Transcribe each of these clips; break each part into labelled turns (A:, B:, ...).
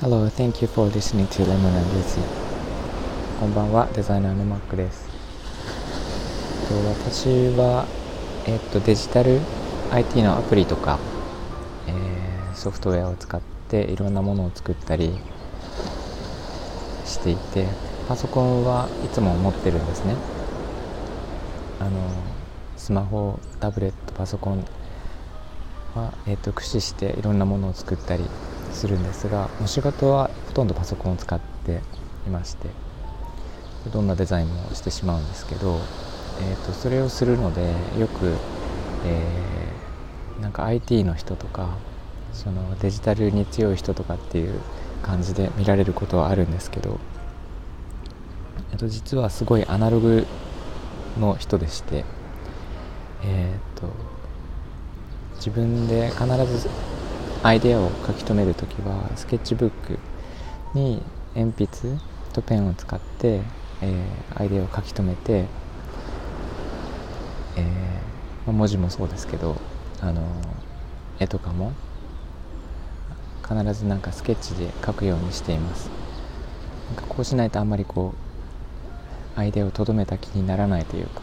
A: Hello, thank you for listening to Lemon and Lucy. こんばんは、デザイナーのマックです。と私は、えっと、デジタル IT のアプリとか、えー、ソフトウェアを使っていろんなものを作ったりしていて、パソコンはいつも持ってるんですね。あのスマホ、タブレット、パソコンは、えーと、駆使していろんなものを作ったりするんですがお仕事はほとんどパソコンを使っていましてどんなデザインもしてしまうんですけど、えーと、それをするのでよく、えー、なんか IT の人とかそのデジタルに強い人とかっていう感じで見られることはあるんですけど、えー、と実はすごいアナログの人でしてえっ、と自分で必ずアイデアを書き留める時はスケッチブックに鉛筆とペンを使って、えー、アイデアを書き留めて、えーまあ、文字もそうですけどあの絵とかも必ずなんかスケッチで書くようにしています。なんかこうしないとあんまりこうアイデアをとどめた気にならないというか、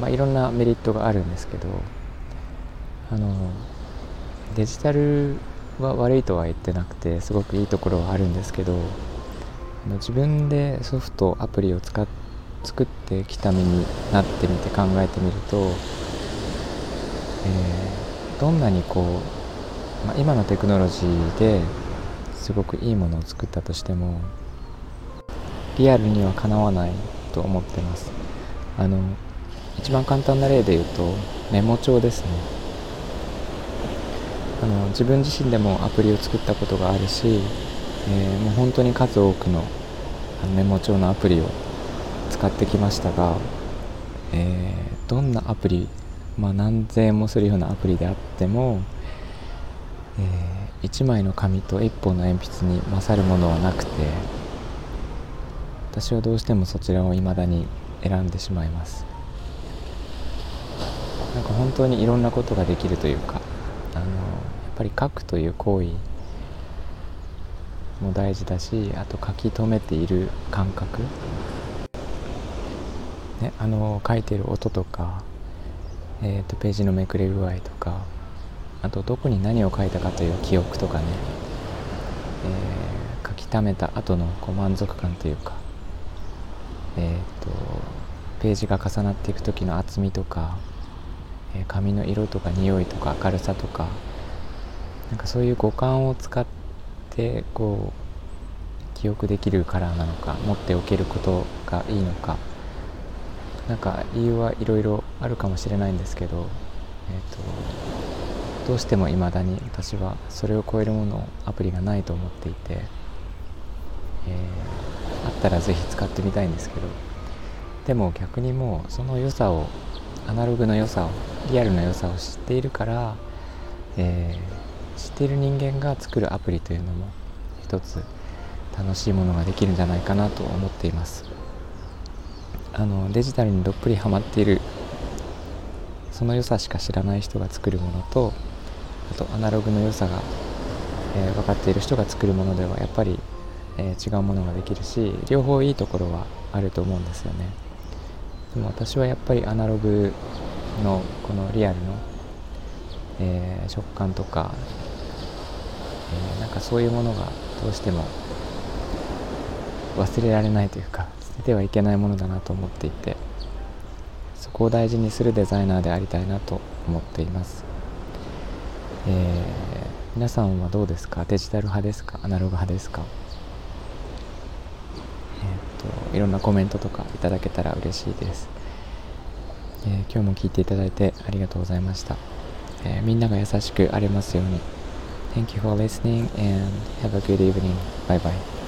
A: まあ、いろんなメリットがあるんですけどあのデジタルは悪いとは言ってなくてすごくいいところはあるんですけどあの自分でソフトアプリを使っ作ってきた身になってみて考えてみると、えー、どんなにこう、まあ、今のテクノロジーですごくいいものを作ったとしてもリアルにはかなわないと思ってます。あの一番簡単な例で言うとメモ帳ですね。あの自分自身でもアプリを作ったことがあるし、えー、もう本当に数多くのメモ帳のアプリを使ってきましたが、えー、どんなアプリ、まあ、何千円もするようなアプリであっても、えー、1枚の紙と1本の鉛筆に勝るものはなくて私はどうしてもそちらを未だに選んでしまいます。なんか本当にいろんなことができるというかあのやっぱり書くという行為も大事だしあと書き留めている感覚、ね、あの書いてる音とか、えーと、ページのめくれ具合とかあとどこに何を書いたかという記憶とかね、えー、書き溜めた後のこう満足感というか、えーとページが重なっていく時の厚みとかえ髪の色とか匂いとか明るさとかなんかそういう五感を使ってこう記憶できるカラーなのか持っておけることがいいのかなんか理由はいろいろあるかもしれないんですけど、えーと、どうしても未だに私はそれを超えるものアプリがないと思っていて、えー、あったら是非使ってみたいんですけどでも逆にもうその良さをアナログの良さをリアルな良さを知っているから、えー、知っている人間が作るアプリというのも一つ楽しいものができるんじゃないかなと思っています。あのデジタルにどっぷりハマっているその良さしか知らない人が作るものとあとアナログの良さが、えー、分かっている人が作るものではやっぱり、えー、違うものができるし両方いいところはあると思うんですよね。でも私はやっぱりアナログのこのリアルの、えー、食感とか、えー、なんかそういうものがどうしても忘れられないというか捨ててはいけないものだなと思っていてそこを大事にするデザイナーでありたいなと思っています、えー、皆さんはどうですか？デジタル派ですか？アナログ派ですか？いろんなコメントとかいただけたら嬉しいです、えー、今日も聞いていただいてありがとうございました、えー、みんなが優しくありますように Thank you for listening and have a good evening. Bye bye.